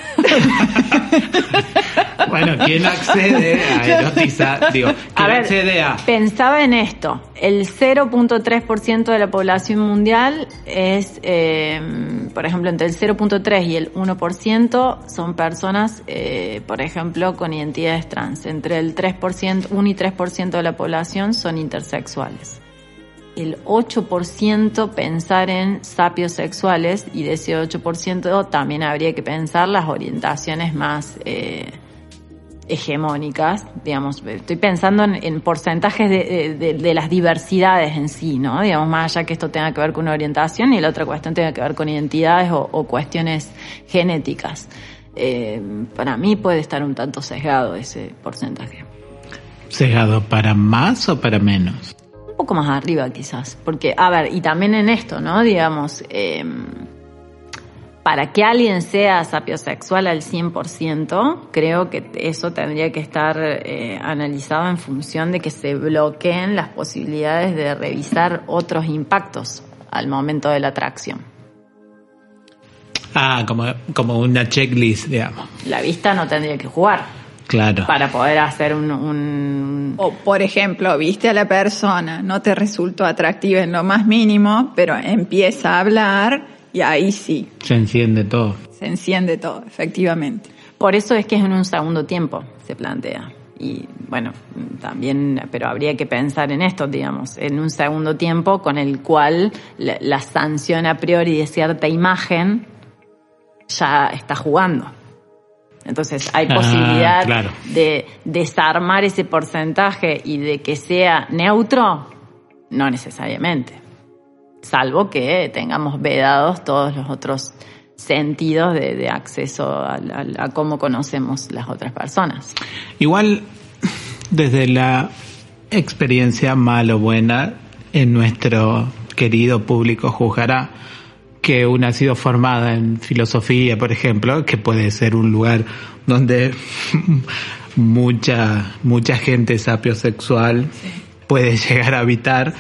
Bueno, ¿quién accede a erotizar? Digo, ¿quién A ver, accede a pensaba en esto. El 0.3% de la población mundial es, eh, por ejemplo, entre el 0.3 y el 1% son personas, eh, por ejemplo, con identidades trans. Entre el 3%, 1 y 3% de la población son intersexuales. El 8% pensar en sapios sexuales y de ese 8% también habría que pensar las orientaciones más... Eh, hegemónicas, digamos, estoy pensando en, en porcentajes de, de- de las diversidades en sí, ¿no? Digamos, más allá que esto tenga que ver con una orientación y la otra cuestión tenga que ver con identidades o, o cuestiones genéticas. Eh, para mí puede estar un tanto sesgado ese porcentaje. sesgado para más o para menos? Un poco más arriba quizás, porque, a ver, y también en esto, ¿no? Digamos, eh, para que alguien sea sapiosexual al 100%, creo que eso tendría que estar eh, analizado en función de que se bloqueen las posibilidades de revisar otros impactos al momento de la atracción. Ah, como, como una checklist, digamos. La vista no tendría que jugar Claro. para poder hacer un... un- O, por ejemplo, viste a la persona, no te resultó atractiva en lo más mínimo, pero empieza a hablar y ahí sí, Se enciende todo. se enciende todo, efectivamente. Por eso es que es en un segundo tiempo, se plantea. Y bueno, también, pero habría que pensar en esto, digamos, en un segundo tiempo con el cual la, la sanción a priori de cierta imagen ya está jugando. Entonces hay Ah, posibilidad claro. de desarmar ese porcentaje y de que sea neutro, no necesariamente. Salvo que tengamos vedados todos los otros sentidos de, de acceso al- a, cómo conocemos las otras personas. Igual, desde la experiencia mal o buena, en nuestro querido público juzgará que una ha sido formada en filosofía, por ejemplo, que puede ser un lugar donde mucha, mucha gente sapiosexual puede llegar a habitar.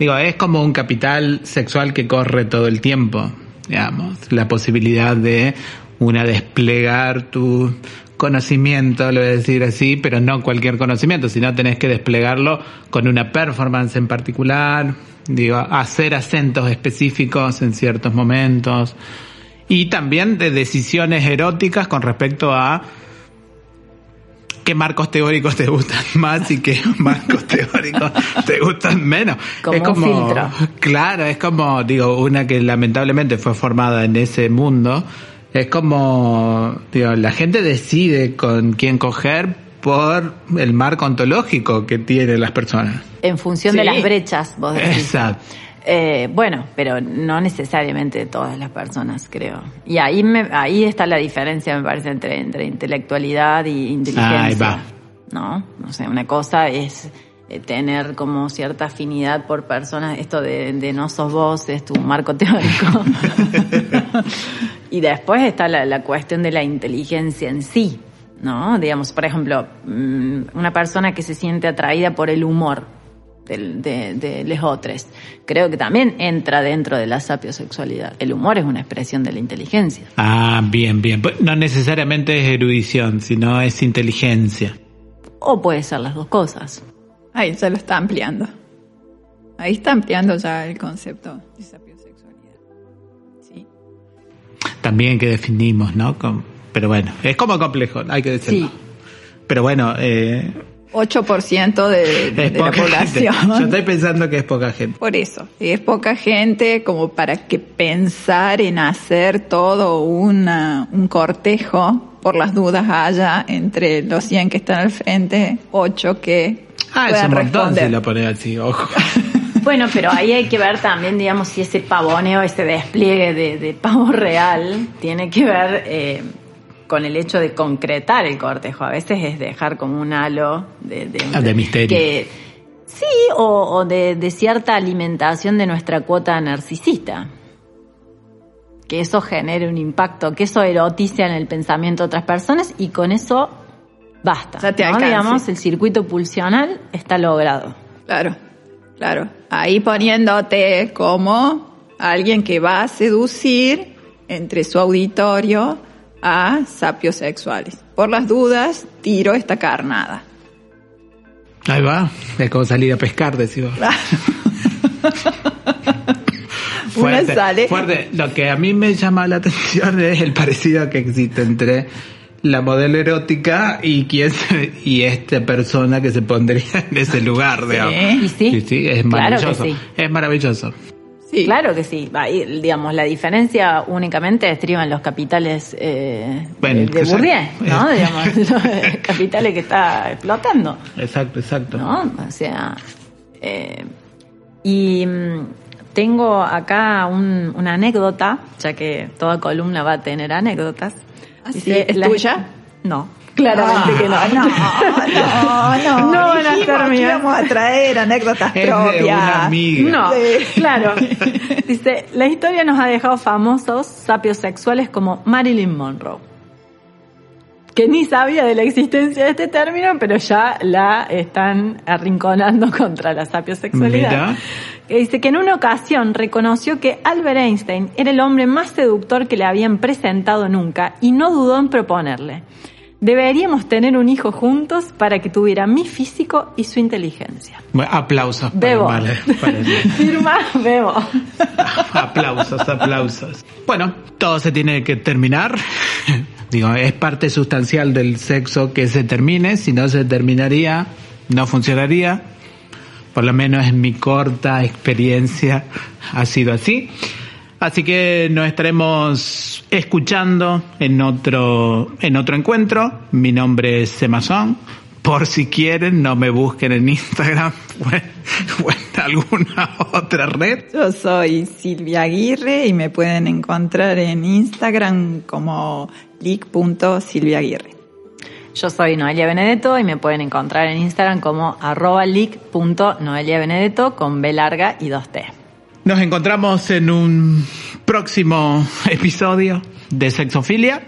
Digo, es como un capital sexual que corre todo el tiempo, digamos, la posibilidad de una desplegar tu conocimiento, lo voy a decir así, pero no cualquier conocimiento, sino tenés que desplegarlo con una performance en particular, digo, hacer acentos específicos en ciertos momentos. Y también de decisiones eróticas con respecto a qué marcos teóricos te gustan más y qué marcos teóricos te gustan menos. Como es un como, filtro. claro, es como, digo, una que lamentablemente fue formada en ese mundo, es como, digo, la gente decide con quién coger por el marco ontológico que tienen las personas. En función de las brechas, vos decís. Exacto. Eh, bueno, pero no necesariamente todas las personas, creo. Y ahí me, ahí está la diferencia, me parece, entre, entre intelectualidad y inteligencia. Ahí va. ¿No? O sea, una cosa es eh, tener como cierta afinidad por personas, esto de, de no sos vos, es tu marco teórico. y después está la, la cuestión de la inteligencia en sí, ¿no? Digamos, por ejemplo, mm, una persona que se siente atraída por el humor de, de les otros. Creo que también entra dentro de la sapiosexualidad. El humor es una expresión de la inteligencia. Ah, bien, bien. Pues No necesariamente es erudición, sino es inteligencia. O puede ser las dos cosas. Ahí se lo está ampliando. Ahí está ampliando ya el concepto de sapiosexualidad. Sí. También que definimos, ¿no? Pero bueno, es como complejo, hay que decirlo. Sí. Pero bueno, eh, 8% de, de la gente. población. Yo estoy pensando que es poca gente. Por eso, es poca gente como para que pensar en hacer todo una, un cortejo, por las dudas haya entre los 100 que están al frente, 8 que Ah, es un montón responder. si lo pones así, ojo. Bueno, pero ahí hay que ver también, digamos, si ese pavoneo, ese despliegue de, de pavo real tiene que ver eh, con el hecho de concretar el cortejo. A veces es dejar como un halo de, de, Ah, de misterio. que- sí, o, o de, de cierta alimentación de nuestra cuota narcisista. Que eso genere un impacto, que eso erotice en el pensamiento de otras personas y con eso basta. Ya te ¿no? Digamos, el circuito pulsional está logrado. Claro, claro. Ahí poniéndote como alguien que va a seducir entre su auditorio a sapios sexuales. Por las dudas, tiro esta carnada. Ahí va, es como salir a pescar, decimos. Una sale. fuerte. Lo que a mí me llama la atención es el parecido que existe entre la modelo erótica y quién se- y esta persona que se pondría en ese lugar, digamos. Y sí. sí, es Claro que maravilloso. sí. Es maravilloso. Sí. Claro que sí. Ahí, digamos, la diferencia únicamente estriba en los capitales eh, Bueno, de. Bourdieu, ¿no? digamos, los capitales que está explotando, Exacto, exacto. ¿no? O sea, eh, y mm, tengo acá un- una anécdota, ya que toda columna va a tener anécdotas. ¿Ah, sí? ¿Es la- tuya? No. Claramente que no. Ah, no, no, no. No van a ser mías. íbamos a traer anécdotas Es de propias. una amiga. No, Sí. claro. Dice, la historia nos ha dejado famosos sapios sexuales como Marilyn Monroe. Que ni sabía de la existencia de este término, pero ya la están arrinconando contra la sapiosexualidad. Mira. Que dice que en una ocasión reconoció que Albert Einstein era el hombre más seductor que le habían presentado nunca y no dudó en proponerle. Deberíamos tener un hijo juntos para que tuviera mi físico y su inteligencia. Bueno, aplausos. Bebo. vale, el- Firma, Bebo. aplausos, aplausos. Bueno, todo se tiene que terminar. Digo, es parte sustancial del sexo que se termine. Si no se terminaría, no funcionaría. Por lo menos en mi corta experiencia ha sido así. Así que nos estaremos escuchando en otro, en otro encuentro. Mi nombre es Semazón. Por si quieren, no me busquen en Instagram o en, o en alguna otra red. Yo soy Silvia Aguirre y me pueden encontrar en Instagram como leak.silviaaguirre. Yo soy Noelia Benedetto y me pueden encontrar en Instagram como arroba leak.noeliabenedetto con B larga y 2T. Nos encontramos en un próximo episodio de Sexofilia.